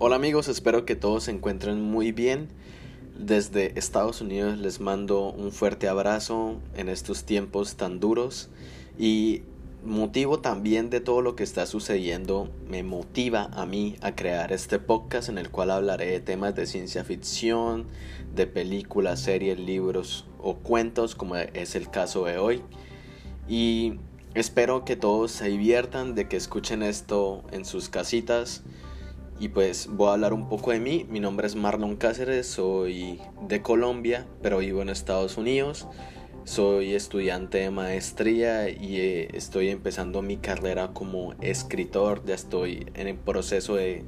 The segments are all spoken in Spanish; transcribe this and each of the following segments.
Hola amigos, espero que todos se encuentren muy bien. Desde Estados Unidos les mando un fuerte abrazo en estos tiempos tan duros y motivo también de todo lo que está sucediendo me motiva a mí a crear este podcast en el cual hablaré de temas de ciencia ficción, de películas, series, libros o cuentos como es el caso de hoy. Y espero que todos se diviertan, de que escuchen esto en sus casitas. Y pues voy a hablar un poco de mí. Mi nombre es Marlon Cáceres, soy de Colombia, pero vivo en Estados Unidos. Soy estudiante de maestría y eh, estoy empezando mi carrera como escritor. Ya estoy en el proceso de,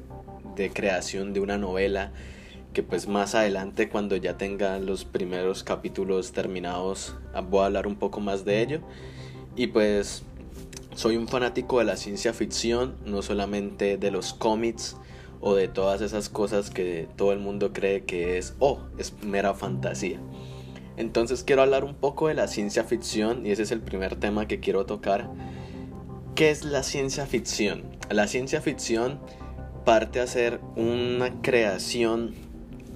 de creación de una novela que pues más adelante cuando ya tenga los primeros capítulos terminados ah, voy a hablar un poco más de ello. Y pues soy un fanático de la ciencia ficción, no solamente de los cómics o de todas esas cosas que todo el mundo cree que es, oh, es mera fantasía. Entonces quiero hablar un poco de la ciencia ficción y ese es el primer tema que quiero tocar. ¿Qué es la ciencia ficción? La ciencia ficción parte a ser una creación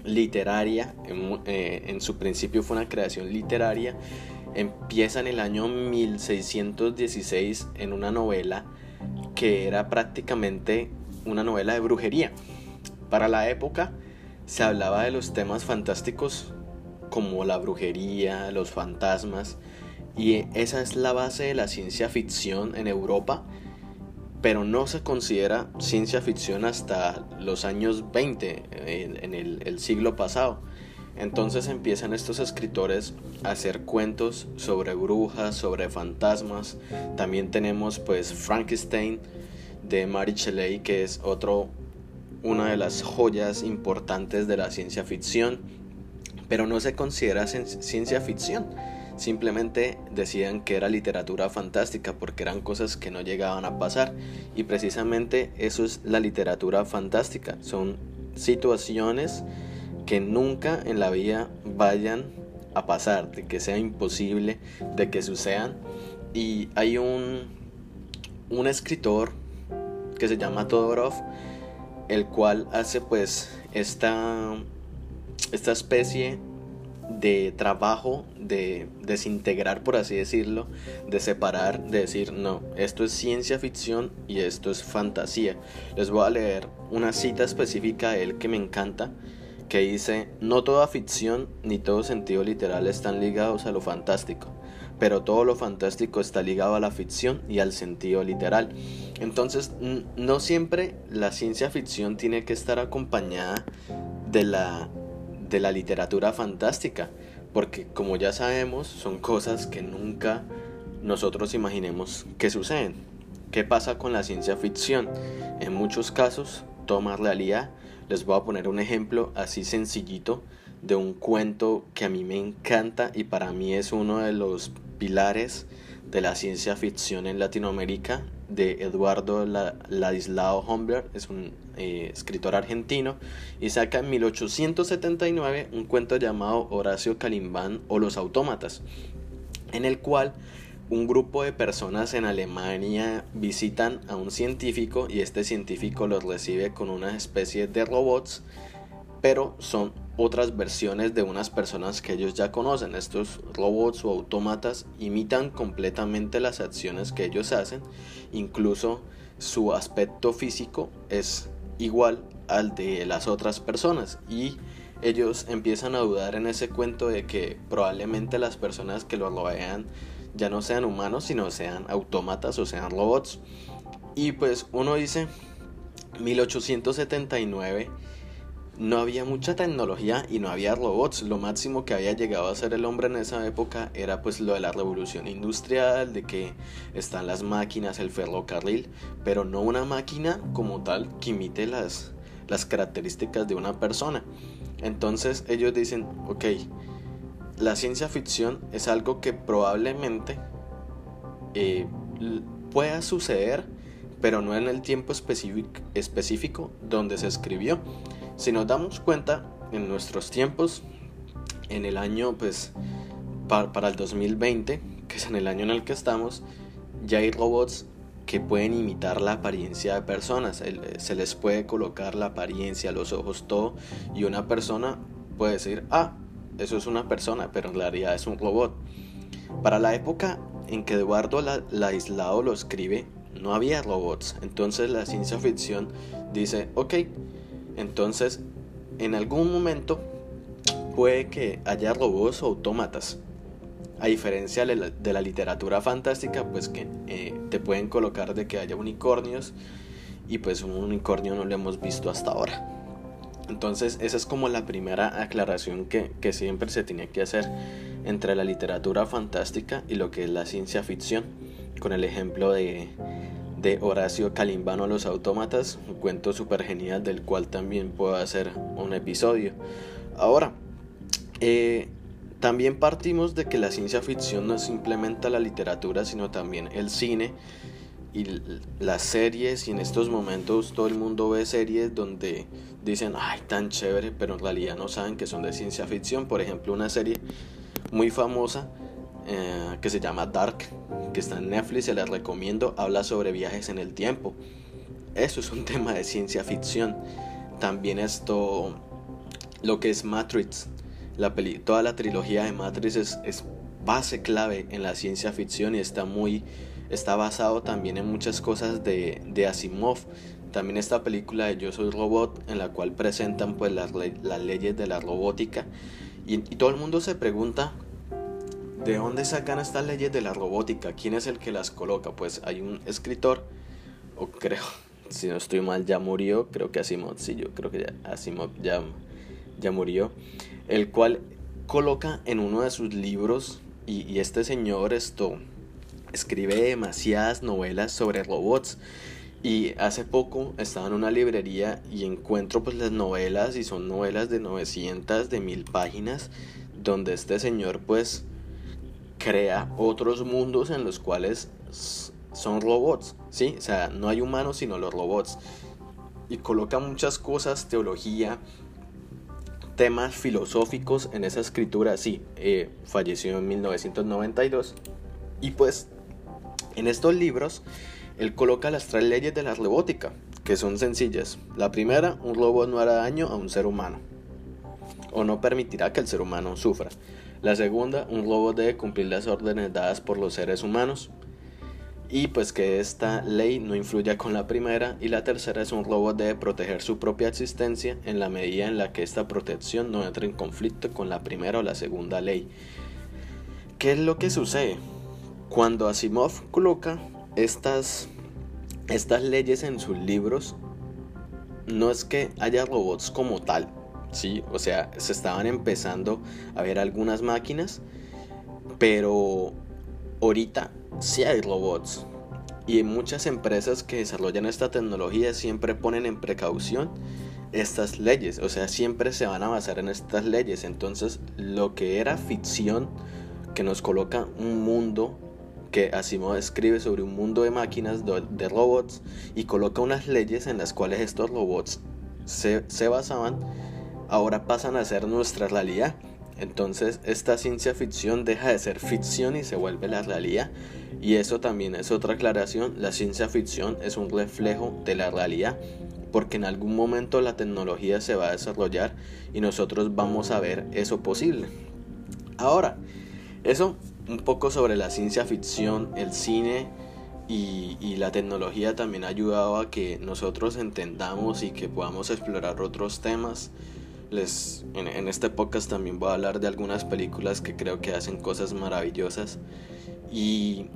literaria, en, eh, en, su principio fue una creación literaria, empieza en el año 1616 en una novela que era prácticamente una novela de brujería. Para la época se hablaba de los temas fantásticos como la brujería, los fantasmas, y esa es la base de la ciencia ficción en Europa, pero no se considera ciencia ficción hasta los años 20, en, el, siglo pasado. Entonces empiezan estos escritores a hacer cuentos sobre brujas, sobre fantasmas. También tenemos pues Frankenstein de Mary Shelley, que es otro una de las joyas importantes de la ciencia ficción pero no se considera ciencia ficción. Simplemente decían que era literatura fantástica porque eran cosas que no llegaban a pasar. Y precisamente eso es la literatura fantástica. Son situaciones que nunca en la vida vayan a pasar, de que sea imposible, de que sucedan. Y hay un, un escritor que se llama Todorov, el cual hace pues esta esta especie de trabajo de desintegrar, por así decirlo, de separar, de decir, no, esto es ciencia ficción y esto es fantasía. Les voy a leer una cita específica de él que me encanta, que dice, no toda ficción ni todo sentido literal están ligados a lo fantástico, pero todo lo fantástico está ligado a la ficción y al sentido literal. Entonces, no siempre la ciencia ficción tiene que estar acompañada de la de la literatura fantástica, porque como ya sabemos son cosas que nunca nosotros imaginemos que suceden. ¿Qué pasa con la ciencia ficción? En muchos casos toma realidad. Les voy a poner un ejemplo así sencillito de un cuento que a mí me encanta y para mí es uno de los pilares de la ciencia ficción en Latinoamérica de Eduardo Ladislao Humbert, es un eh, escritor argentino, y saca en 1879 un cuento llamado Horacio Calimbán o los autómatas, en el cual un grupo de personas en Alemania visitan a un científico y este científico los recibe con una especie de robots, pero son otras versiones de unas personas que ellos ya conocen. Estos robots o autómatas imitan completamente las acciones que ellos hacen, incluso su aspecto físico es igual al de las otras personas y ellos empiezan a dudar en ese cuento de que probablemente las personas que los rodean ya no sean humanos, sino sean autómatas o sean robots. Y pues uno dice 1879 no había mucha tecnología y no había robots. Lo máximo que había llegado a ser el hombre en esa época era pues lo de la revolución industrial, de que están las máquinas, el ferrocarril, pero no una máquina como tal que imite las, las características de una persona. Entonces ellos dicen, ok, la ciencia ficción es algo que probablemente eh, pueda suceder, pero no en el tiempo específico, específico donde se escribió. Si nos damos cuenta, en nuestros tiempos, en el año, pues, para, el 2020, que es en el año en el que estamos, ya hay robots que pueden imitar la apariencia de personas. Se les puede colocar la apariencia, los ojos, todo. Y una persona puede decir, ah, eso es una persona, pero en realidad es un robot. Para la época en que Eduardo Laislao lo escribe, no había robots. Entonces la ciencia ficción dice, ok, entonces en algún momento puede que haya robots o autómatas. A diferencia de la, literatura fantástica, pues que eh, te pueden colocar de que haya unicornios y pues un unicornio no lo hemos visto hasta ahora. Entonces esa es como la primera aclaración que, que siempre se tiene que hacer entre la literatura fantástica y lo que es la ciencia ficción, con el ejemplo de, de Horacio Calimbano Los Autómatas, un cuento súper genial del cual también puedo hacer un episodio. Ahora, eh, también partimos de que la ciencia ficción no simplemente la literatura, sino también el cine y las series. Y en estos momentos todo el mundo ve series donde dicen, ay, tan chévere, pero en realidad no saben que son de ciencia ficción. Por ejemplo, una serie muy famosa eh, que se llama Dark, que está en Netflix, se la recomiendo, habla sobre viajes en el tiempo. Eso es un tema de ciencia ficción. También esto, lo que es Matrix, la peli toda la trilogía de Matrix es, es, base clave en la ciencia ficción y está muy está basado también en muchas cosas de, de Asimov también esta película de Yo Soy Robot en la cual presentan pues las, las leyes de la robótica y, y, todo el mundo se pregunta ¿De dónde sacan estas leyes de la robótica? ¿Quién es el que las coloca? Pues hay un escritor, o creo, si no estoy mal, ya murió, creo que Asimov, sí, yo creo que ya, Asimov ya, ya murió, el cual coloca en uno de sus libros, y, este señor esto escribe demasiadas novelas sobre robots, y hace poco estaba en una librería y encuentro pues las novelas y son novelas de 900, de mil páginas, donde este señor pues crea otros mundos en los cuales son robots, ¿sí? O sea, no hay humanos sino los robots. Y coloca muchas cosas, teología, temas filosóficos en esa escritura, sí, eh, falleció en 1992. Y pues, en estos libros, él coloca las tres leyes de la robótica, que son sencillas. La primera, un robot no hará daño a un ser humano, o no permitirá que el ser humano sufra. La segunda, un robot debe cumplir las órdenes dadas por los seres humanos. Y pues que esta ley no influya con la primera. Y la tercera es un robot debe proteger su propia existencia en la medida en la que esta protección no entre en conflicto con la primera o la segunda ley. ¿Qué es lo que sucede? Cuando Asimov coloca estas, estas leyes en sus libros, no es que haya robots como tal, ¿sí? O sea, se estaban empezando a ver algunas máquinas, pero ahorita sí hay robots. Y muchas empresas que desarrollan esta tecnología siempre ponen en precaución estas leyes, o sea, siempre se van a basar en estas leyes. Entonces, lo que era ficción, que nos coloca un mundo que Asimov escribe sobre un mundo de máquinas, de, robots, y coloca unas leyes en las cuales estos robots se, se basaban, ahora pasan a ser nuestra realidad. Entonces esta ciencia ficción deja de ser ficción y se vuelve la realidad. Y eso también es otra aclaración, la ciencia ficción es un reflejo de la realidad, porque en algún momento la tecnología se va a desarrollar y nosotros vamos a ver eso posible. Ahora, eso un poco sobre la ciencia ficción, el cine y, la tecnología también ha ayudado a que nosotros entendamos y que podamos explorar otros temas les, en, este podcast también voy a hablar de algunas películas que creo que hacen cosas maravillosas y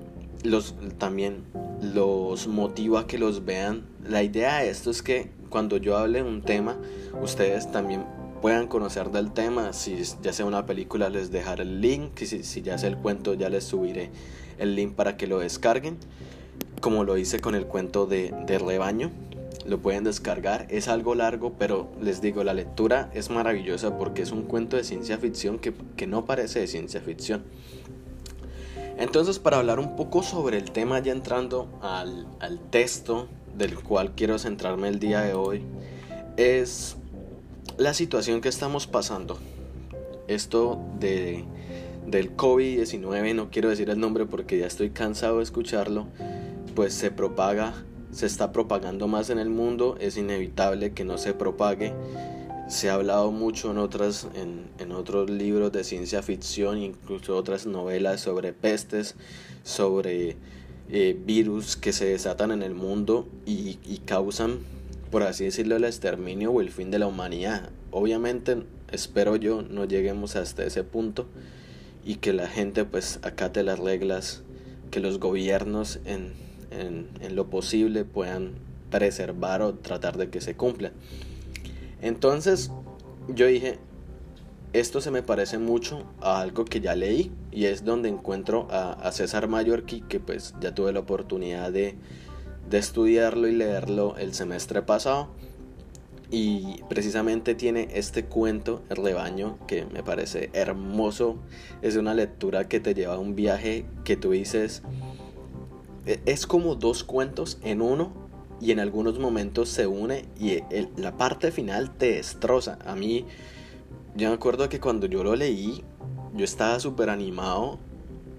los, también los motiva que los vean. La idea de esto es que cuando yo hable de un tema, ustedes también puedan conocer del tema. Si ya sea una película, les dejaré el link. Si, si ya sea el cuento, ya les subiré el link para que lo descarguen. Como lo hice con el cuento de, de rebaño lo pueden descargar. Es algo largo, pero les digo, la lectura es maravillosa porque es un cuento de ciencia ficción que, no parece de ciencia ficción. Entonces, para hablar un poco sobre el tema, ya entrando al, texto del cual quiero centrarme el día de hoy, es la situación que estamos pasando. Esto de, del COVID-19, no quiero decir el nombre porque ya estoy cansado de escucharlo, pues se propaga, se está propagando más en el mundo, es inevitable que no se propague. Se ha hablado mucho en, otras, en, otros libros de ciencia ficción, incluso otras novelas sobre pestes, sobre eh, virus que se desatan en el mundo y, y causan, por así decirlo, el exterminio o el fin de la humanidad. Obviamente, espero yo, no lleguemos hasta ese punto y que la gente pues acate las reglas, que los gobiernos en, en, lo posible puedan preservar o tratar de que se cumpla. Entonces yo dije, esto se me parece mucho a algo que ya leí y es donde encuentro a, César Mallorquí, que pues ya tuve la oportunidad de, de estudiarlo y leerlo el semestre pasado y precisamente tiene este cuento, El rebaño, que me parece hermoso. Es una lectura que te lleva a un viaje que tú dices, es como dos cuentos en uno y en algunos momentos se une y la parte final te destroza. A mí, yo me acuerdo que cuando yo lo leí, yo estaba súper animado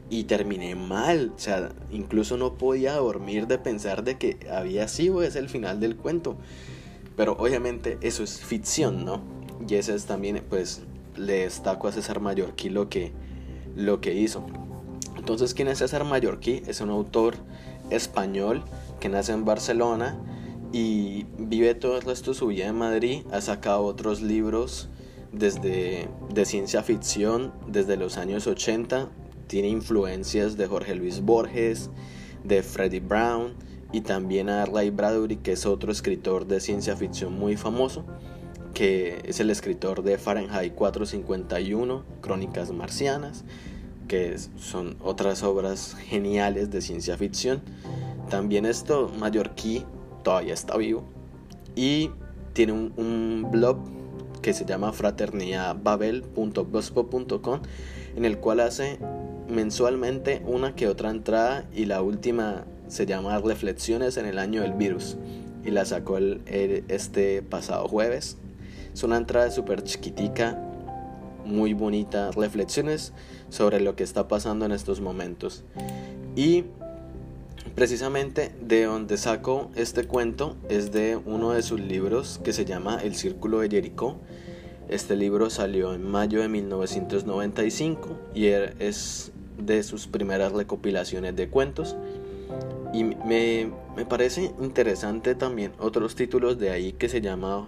y terminé mal. O sea, incluso no podía dormir de pensar de que había sido ese el final del cuento. Pero obviamente eso es ficción, ¿no? Y ese es también, pues, le destaco a César Mallorquí lo que, lo que hizo. Entonces, ¿quién es César Mallorquí? Es un autor español que nace en Barcelona y vive todo el resto de su vida en Madrid. Ha sacado otros libros desde de ciencia ficción desde los años 80. Tiene influencias de Jorge Luis Borges, de Freddie Brown y también a Ray Bradbury, que es otro escritor de ciencia ficción muy famoso, que es el escritor de Fahrenheit 451, Crónicas Marcianas, que son otras obras geniales de ciencia ficción. También esto, Mallorquí, todavía está vivo y tiene un, blog que se llama fraternidadbabel.gospel.com en el cual hace mensualmente una que otra entrada y la última se llama Reflexiones en el año del virus y la sacó el, este pasado jueves. Es una entrada súper chiquitica, muy bonita, reflexiones sobre lo que está pasando en estos momentos. Y precisamente de donde saco este cuento es de uno de sus libros que se llama El Círculo de Jericó. Este libro salió en mayo de 1995 y er, es de sus primeras recopilaciones de cuentos. Y me, parece interesante también otros títulos de ahí que se llama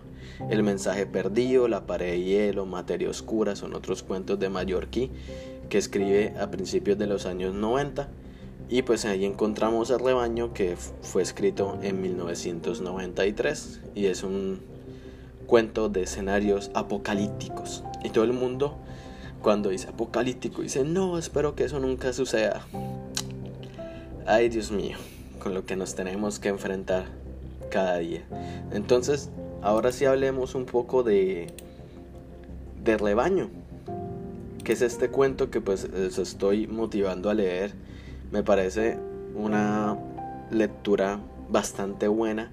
El mensaje perdido, La pared de hielo, Materia oscura, son otros cuentos de Mallorquí que escribe a principios de los años 90. Y pues ahí encontramos el rebaño que fue escrito en 1993 y es un cuento de escenarios apocalípticos. Y todo el mundo cuando dice apocalíptico dice, no, espero que eso nunca suceda. Ay, Dios mío, con lo que nos tenemos que enfrentar cada día. Entonces, ahora sí hablemos un poco de, de rebaño, que es este cuento que pues estoy motivando a leer. Me parece una lectura bastante buena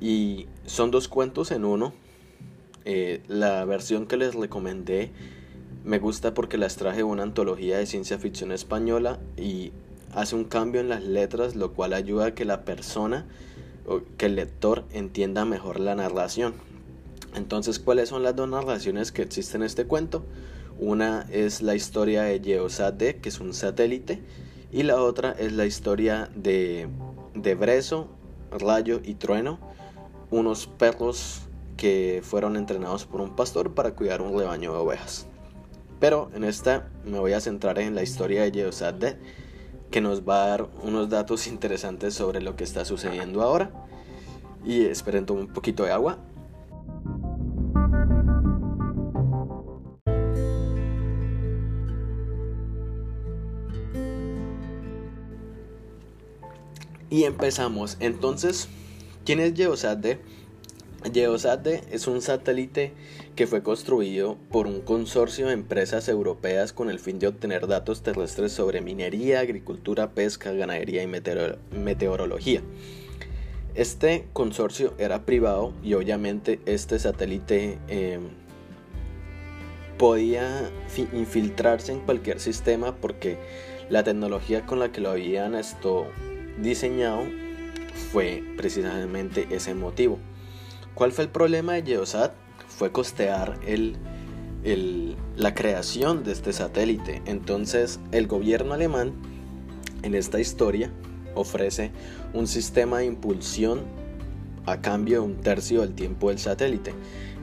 y son dos cuentos en uno. Eh, la versión que les recomendé me gusta porque las traje una antología de ciencia ficción española y hace un cambio en las letras, lo cual ayuda a que la persona que el lector entienda mejor la narración. Entonces, ¿cuáles son las dos narraciones que existen en este cuento? Una es la historia de Geosat que es un satélite, y la otra es la historia de, de Brezo, Rayo y Trueno, unos perros que fueron entrenados por un pastor para cuidar un rebaño de ovejas. Pero en esta me voy a centrar en la historia de Geosat que nos va a dar unos datos interesantes sobre lo que está sucediendo ahora. Y esperen un poquito de agua. Y empezamos. Entonces, ¿quién es Geosat Geosat es un satélite que fue construido por un consorcio de empresas europeas con el fin de obtener datos terrestres sobre minería, agricultura, pesca, ganadería y meteorología. Este consorcio era privado y obviamente este satélite eh, podía infiltrarse en cualquier sistema porque la tecnología con la que lo habían esto diseñado fue precisamente ese motivo. ¿Cuál fue el problema de Geosat? Fue costear la creación de este satélite. Entonces el gobierno alemán en esta historia ofrece un sistema de impulsión a cambio de un tercio del tiempo del satélite.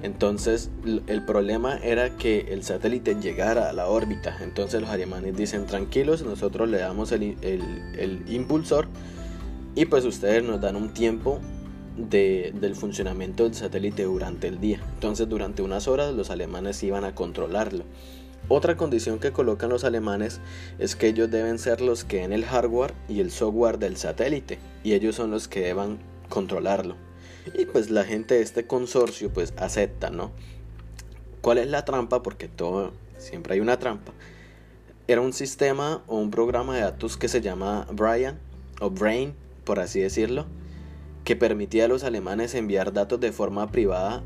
Entonces el problema era que el satélite llegara a la órbita. Entonces los alemanes dicen tranquilos, nosotros le damos el, el, impulsor y pues ustedes nos dan un tiempo de, del funcionamiento del satélite durante el día. Entonces durante unas horas los alemanes iban a controlarlo. Otra condición que colocan los alemanes es que ellos deben ser los que en el hardware y el software del satélite y ellos son los que deban controlarlo. Y pues la gente de este consorcio pues acepta, ¿no? ¿Cuál es la trampa? Porque todo, siempre hay una trampa. Era un sistema o un programa de datos que se llama Brian o Brain, por así decirlo, que permitía a los alemanes enviar datos de forma privada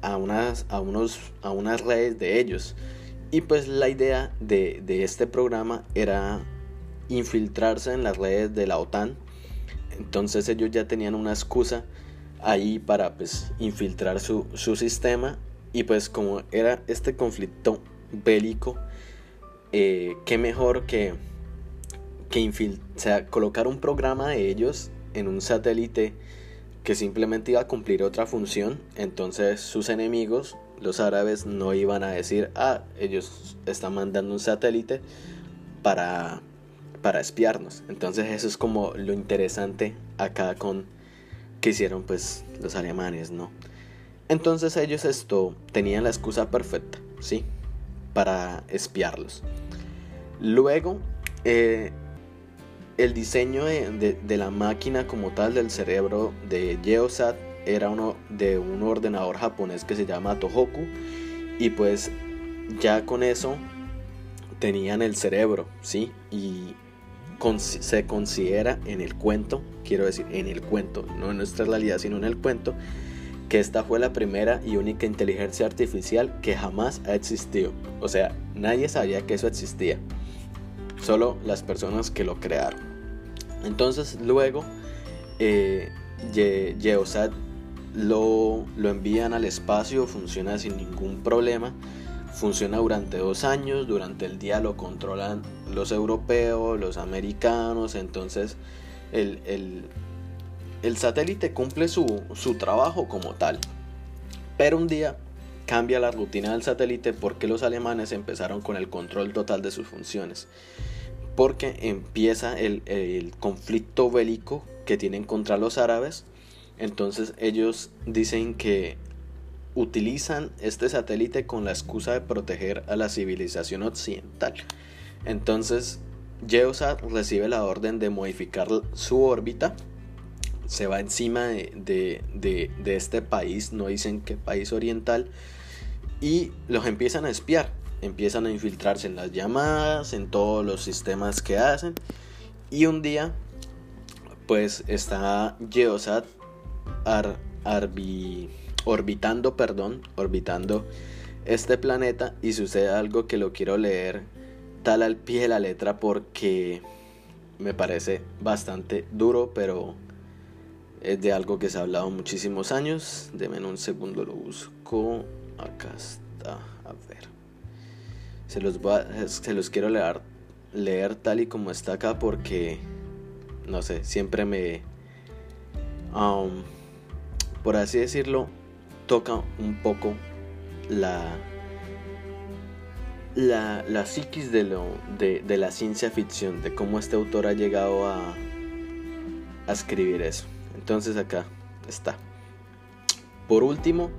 a unas, a unos, a unas redes de ellos. Y pues la idea de, de este programa era infiltrarse en las redes de la OTAN. Entonces ellos ya tenían una excusa ahí para pues infiltrar su, sistema y pues como era este conflicto bélico eh, qué mejor que que colocar un programa de ellos en un satélite que simplemente iba a cumplir otra función entonces sus enemigos los árabes no iban a decir ah ellos están mandando un satélite para para espiarnos entonces eso es como lo interesante acá con que hicieron pues los alemanes, ¿no? Entonces ellos esto tenían la excusa perfecta, ¿sí? Para espiarlos. Luego, eh, el diseño de, la máquina como tal del cerebro de Geosat era uno de un ordenador japonés que se llama Tohoku y pues ya con eso tenían el cerebro, ¿sí? Y se considera en el cuento, quiero decir, en el cuento, no en nuestra realidad, sino en el cuento, que esta fue la primera y única inteligencia artificial que jamás ha existido. O sea, nadie sabía que eso existía. Solo las personas que lo crearon. Entonces luego, eh, lo, lo envían al espacio, funciona sin ningún problema funciona durante dos años, durante el día lo controlan los europeos, los americanos, entonces el, satélite cumple su, su, trabajo como tal. Pero un día cambia la rutina del satélite porque los alemanes empezaron con el control total de sus funciones. Porque empieza el, conflicto bélico que tienen contra los árabes. Entonces ellos dicen que utilizan este satélite con la excusa de proteger a la civilización occidental. Entonces, Geosat recibe la orden de modificar su órbita, se va encima de, este país, no dicen qué país oriental, y los empiezan a espiar, empiezan a infiltrarse en las llamadas, en todos los sistemas que hacen, y un día, pues está Geosat ar, orbitando, perdón, orbitando este planeta y sucede algo que lo quiero leer tal al pie de la letra porque me parece bastante duro, pero es de algo que se ha hablado muchísimos años. Deme un segundo, lo busco. Acá está, a ver. Se los, se los quiero leer, leer tal y como está acá porque, no sé, siempre me... Um, por así decirlo, toca un poco la, la, la psiquis de, lo, de, la ciencia ficción, de cómo este autor ha llegado a, a escribir eso. Entonces acá está. Por último,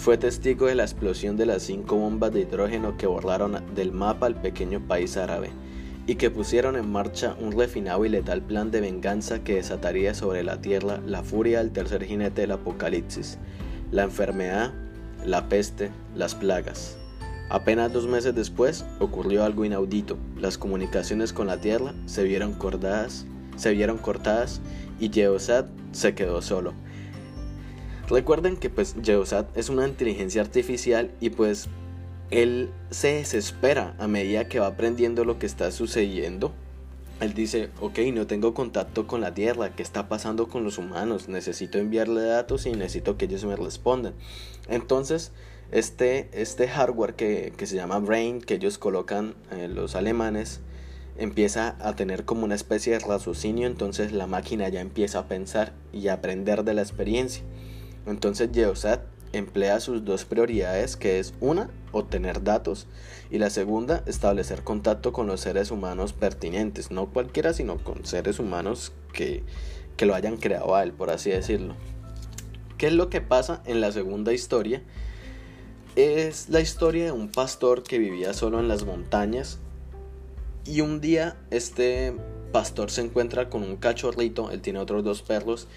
fue testigo de la explosión de las cinco bombas de hidrógeno que borraron del mapa al pequeño país árabe y que pusieron en marcha un refinado y letal plan de venganza que desataría sobre la tierra la furia del tercer jinete del apocalipsis, la enfermedad, la peste, las plagas. Apenas dos meses después ocurrió algo inaudito. Las comunicaciones con la Tierra se vieron cortadas, se vieron cortadas y Geosat se quedó solo. Recuerden que pues Geosat es una inteligencia artificial y pues él se desespera a medida que va aprendiendo lo que está sucediendo él dice, ok, no tengo contacto con la Tierra, ¿qué está pasando con los humanos? Necesito enviarle datos y necesito que ellos me respondan. Entonces, este, este hardware que, se llama Brain, que ellos colocan eh, los alemanes, empieza a tener como una especie de raciocinio, entonces la máquina ya empieza a pensar y a aprender de la experiencia. Entonces Geosat emplea sus dos prioridades, que es una, obtener datos, y la segunda, establecer contacto con los seres humanos pertinentes, no cualquiera, sino con seres humanos que, que lo hayan creado a él, por así decirlo. ¿Qué es lo que pasa en la segunda historia? Es la historia de un pastor que vivía solo en las montañas y un día este pastor se encuentra con un cachorrito, él tiene otros dos perros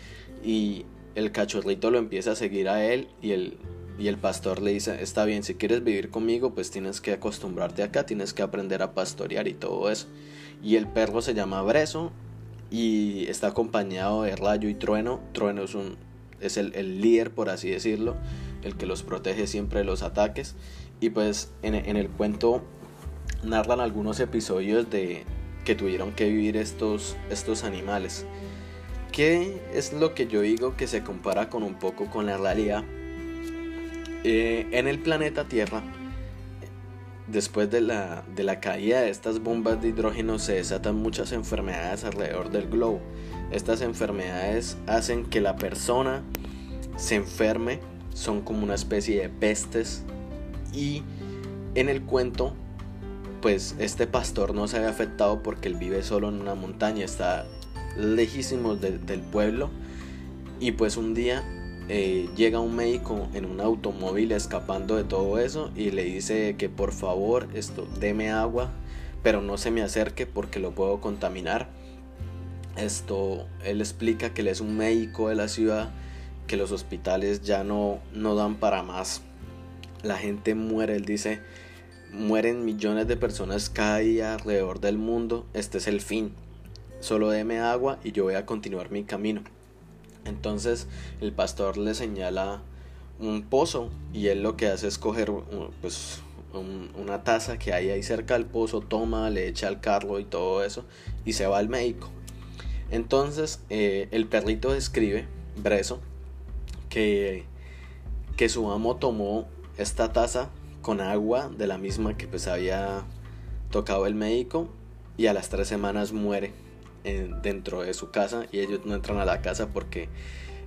y el cachorrito lo empieza a seguir a él y el, y el pastor le dice, está bien, si quieres vivir conmigo, pues tienes que acostumbrarte acá, tienes que aprender a pastorear y todo eso. Y el perro se llama Breso y está acompañado de Rayo y Trueno. Trueno es, un, es el, el líder, por así decirlo, el que los protege siempre de los ataques. Y pues en, en el cuento narran algunos episodios de que tuvieron que vivir estos, estos animales. ¿Qué es lo que yo digo que se compara con un poco con la realidad? Eh, en el planeta Tierra, después de la, de la caída de estas bombas de hidrógeno, se desatan muchas enfermedades alrededor del globo. Estas enfermedades hacen que la persona se enferme, son como una especie de pestes. Y en el cuento, pues este pastor no se ve afectado porque él vive solo en una montaña, está lejísimos del pueblo y pues un día eh, llega un médico en un automóvil escapando de todo eso y le dice que por favor esto deme agua pero no se me acerque porque lo puedo contaminar. Esto él explica que él es un médico de la ciudad que los hospitales ya no, no dan para más. La gente muere él dice mueren millones de personas cada día alrededor del mundo. Este es el fin solo deme agua y yo voy a continuar mi camino. Entonces el pastor le señala un pozo y él lo que hace es coger pues, una taza que hay ahí cerca del pozo, toma, le echa al carro y todo eso y se va al médico. Entonces eh, el perrito describe, Breso, que, que su amo tomó esta taza con agua de la misma que pues había tocado el médico y a las tres semanas muere dentro de su casa y ellos no entran a la casa porque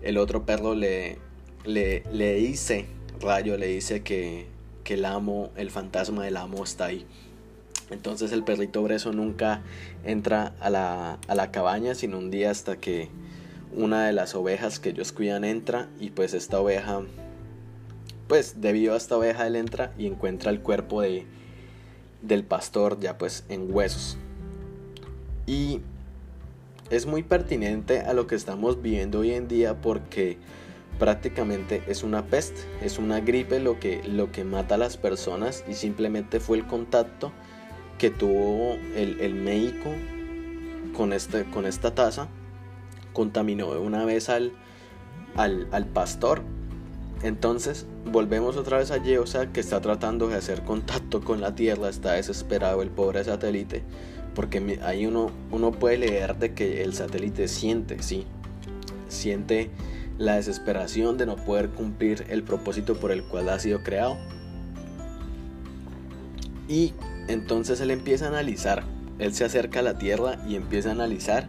el otro perro le, le, le dice, Rayo le dice que, que el amo, el fantasma del amo está ahí. Entonces el perrito Breso nunca entra a la, a la cabaña, sino un día hasta que una de las ovejas que ellos cuidan entra y pues esta oveja, pues debido a esta oveja él entra y encuentra el cuerpo de, del pastor ya pues en huesos. Y es muy pertinente a lo que estamos viviendo hoy en día porque prácticamente es una peste, es una gripe lo que, lo que mata a las personas y simplemente fue el contacto que tuvo el, médico con, este, con esta taza, contaminó una vez al, al, al pastor. Entonces volvemos otra vez allí, o sea que está tratando de hacer contacto con la Tierra, está desesperado el pobre satélite porque ahí uno, uno puede leer de que el satélite siente, sí, siente la desesperación de no poder cumplir el propósito por el cual ha sido creado. Y entonces él empieza a analizar, él se acerca a la Tierra y empieza a analizar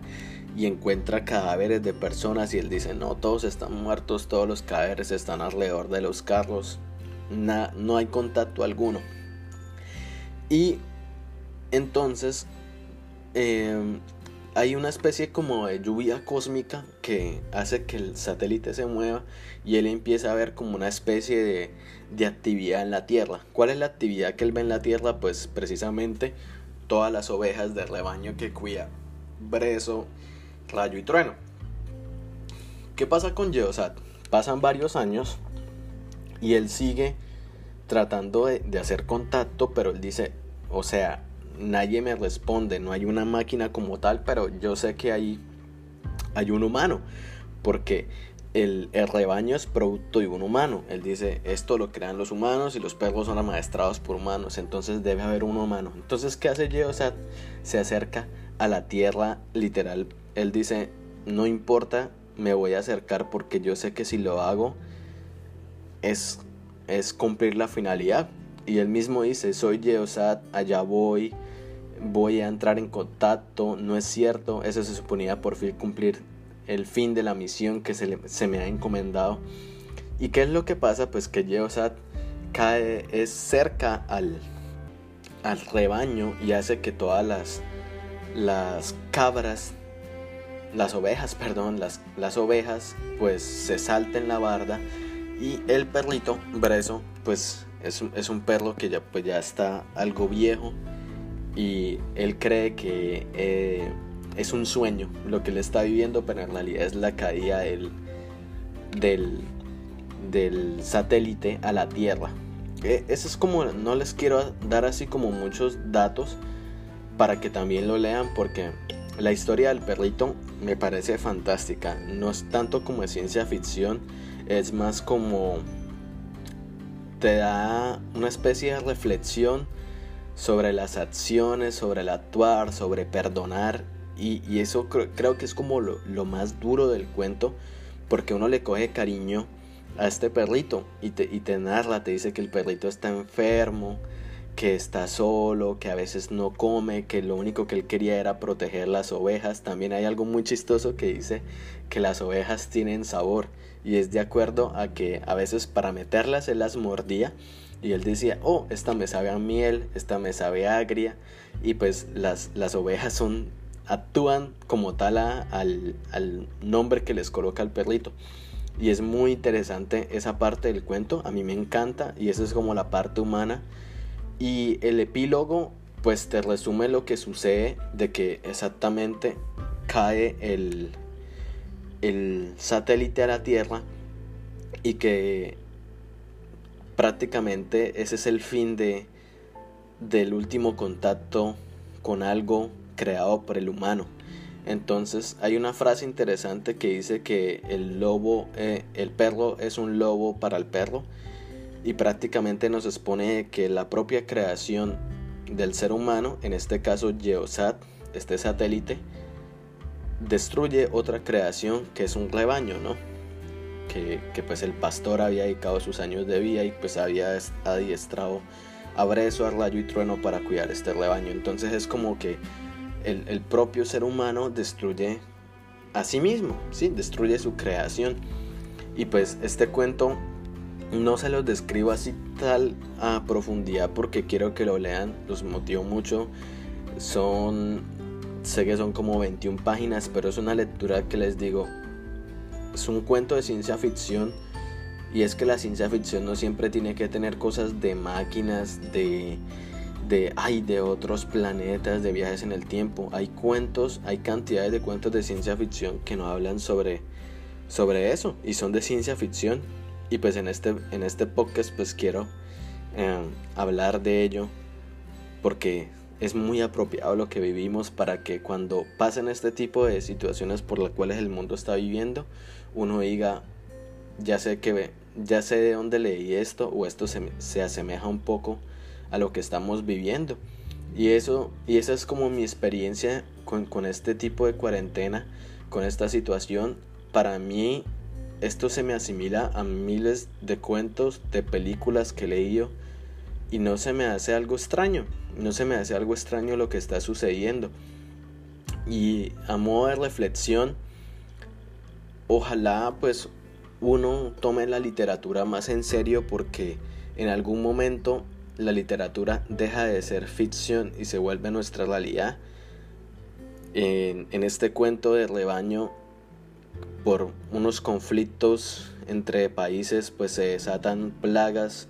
y encuentra cadáveres de personas y él dice, no, todos están muertos, todos los cadáveres están alrededor de los carros, no hay contacto alguno. Y entonces Em, hay una especie como de lluvia cósmica que hace que el satélite se mueva y él empieza a ver como una especie de, actividad en la Tierra. ¿Cuál es la actividad que él ve en la Tierra? Pues precisamente todas las ovejas del rebaño que cuida Brezo, Rayo y Trueno. ¿Qué pasa con Geosat? Pasan varios años y él sigue tratando de hacer contacto, pero él dice, o sea, nadie me responde, no hay una máquina como tal, pero yo sé que hay, hay un humano, porque el, rebaño es producto de un humano. Él dice, esto lo crean los humanos y los perros son amaestrados por humanos, entonces debe haber un humano. Entonces, ¿qué hace Geosat? Se acerca a la tierra literal. Él dice, no importa, me voy a acercar porque yo sé que si lo hago es, es cumplir la finalidad. Y él mismo dice, soy Geosat, allá voy, voy a entrar en contacto, no es cierto, eso se suponía por fin cumplir el fin de la misión que se, se me ha encomendado. ¿Y qué es lo que pasa? Pues que Geosat cae, es cerca al, al rebaño y hace que todas las, las cabras, las ovejas, perdón, las, las ovejas, pues se salten la barda y el perrito, Breso, pues es, es un perro que ya, pues ya está algo viejo y él cree que eh, es un sueño lo que le está viviendo, pero en realidad es la caída del, del, del satélite a la Tierra. Eh, eso es como, no les quiero dar así como muchos datos para que también lo lean porque la historia del perrito me parece fantástica. No es tanto como de ciencia ficción, es más como te da una especie de reflexión sobre las acciones, sobre el actuar, sobre perdonar. Y, eso creo que es como lo, lo más duro del cuento porque uno le coge cariño a este perrito y te, y te narra, te dice que el perrito está enfermo, que está solo, que a veces no come, que lo único que él quería era proteger las ovejas. También hay algo muy chistoso que dice que las ovejas tienen sabor y es de acuerdo a que a veces para meterlas él las mordía y él decía, oh, esta me sabe a miel, esta me sabe agria y pues las, las ovejas son actúan como tal al, al nombre que les coloca el perrito. Y es muy interesante esa parte del cuento, a mí me encanta y esa es como la parte humana. Y el epílogo pues te resume lo que sucede de que exactamente cae el, el satélite a la Tierra y que prácticamente ese es el fin de, del último contacto con algo creado por el humano. Entonces hay una frase interesante que dice que el lobo, eh, el perro es un lobo para el perro y prácticamente nos expone que la propia creación del ser humano, en este caso Geosat, este satélite, destruye otra creación que es un rebaño, ¿no? Que, pues el pastor había dedicado sus años de vida y pues había adiestrado a Brezo, Rayo y Trueno para cuidar este rebaño. Entonces es como que el, propio ser humano destruye a sí mismo, ¿sí? destruye su creación. Y pues este cuento no se los describo así tal a profundidad porque quiero que lo lean, los motivo mucho. Son, sé que son como 21 páginas, pero es una lectura que les digo, es un cuento de ciencia ficción. Y es que la ciencia ficción no siempre tiene que tener cosas de máquinas, de, de, hay de otros planetas, de viajes en el tiempo. Hay cuentos, hay cantidades de cuentos de ciencia ficción que no hablan sobre, sobre eso y son de ciencia ficción. Y pues en este, en este podcast pues quiero em, hablar de ello porque es muy apropiado lo que vivimos para que cuando pasen este tipo de situaciones por las cuales el mundo está viviendo, uno diga, ya sé que ya sé de dónde leí esto o esto se, se asemeja un poco a lo que estamos viviendo. Y eso, y esa es como mi experiencia con, con este tipo de cuarentena, con esta situación. Para mí esto se me asimila a miles de cuentos, de películas que he leído y no se me hace algo extraño, no se me hace algo extraño lo que está sucediendo. Y a modo de reflexión, ojalá pues uno tome la literatura más en serio porque en algún momento la literatura deja de ser ficción y se vuelve nuestra realidad. En, este cuento de rebaño, por unos conflictos entre países, pues se desatan plagas,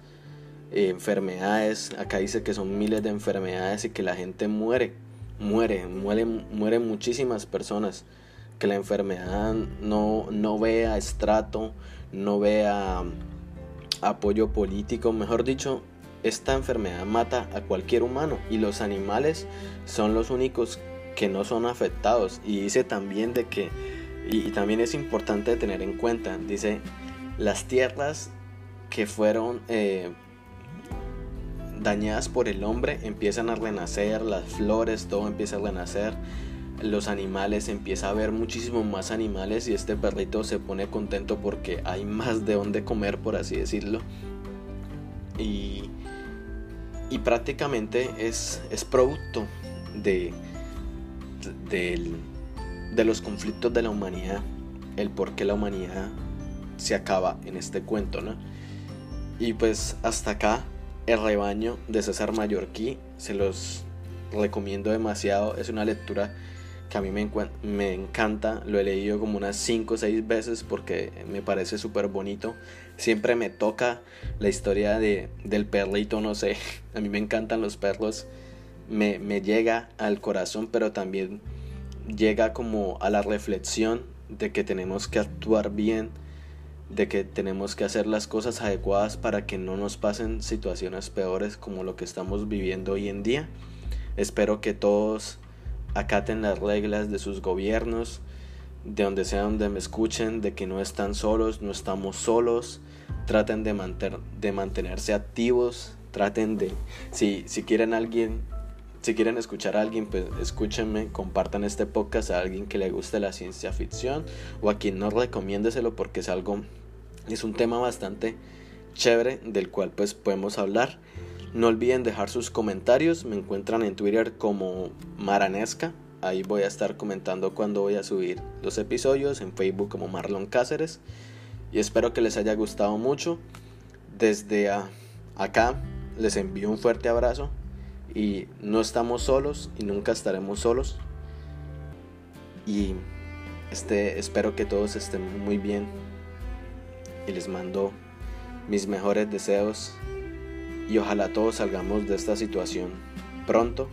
enfermedades. Acá dice que son miles de enfermedades y que la gente muere, muere, muere, mueren muchísimas personas. Que la enfermedad no, no vea estrato, no vea apoyo político, mejor dicho, esta enfermedad mata a cualquier humano y los animales son los únicos que no son afectados. Y dice también de que, y, también es importante tener en cuenta, dice, las tierras que fueron eh, dañadas por el hombre empiezan a renacer, las flores, todo empieza a renacer. Los animales, empieza a ver muchísimo más animales y este perrito se pone contento porque hay más de dónde comer, por así decirlo. Y, y prácticamente es, es producto de, de, de los conflictos de la humanidad, el por qué la humanidad se acaba en este cuento, ¿no? Y pues hasta acá el rebaño de César Mallorquí, se los recomiendo demasiado, es una lectura que a mí me, encanta, lo he leído como unas 5 o 6 veces porque me parece súper bonito, siempre me toca la historia de, del perrito, no sé, a mí me encantan los perros, me, me llega al corazón, pero también llega como a la reflexión de que tenemos que actuar bien, de que tenemos que hacer las cosas adecuadas para que no nos pasen situaciones peores como lo que estamos viviendo hoy en día. Espero que todos acaten las reglas de sus gobiernos, de donde sea donde me escuchen, de que no están solos, no estamos solos, traten de, de mantenerse activos, traten de, si, si quieren alguien, si quieren escuchar a alguien, pues escúchenme, compartan este podcast a alguien que le guste la ciencia ficción o a quien no recomiéndeselo porque es algo es un tema bastante chévere del cual pues podemos hablar. No olviden dejar sus comentarios, me encuentran en Twitter como Maranesca, ahí voy a estar comentando cuando voy a subir los episodios, en Facebook como Marlon Cáceres. Y espero que les haya gustado mucho. Desde acá les envío un fuerte abrazo. Y no estamos solos y nunca estaremos solos. Y este, espero que todos estén muy bien. Y les mando mis mejores deseos y ojalá todos salgamos de esta situación pronto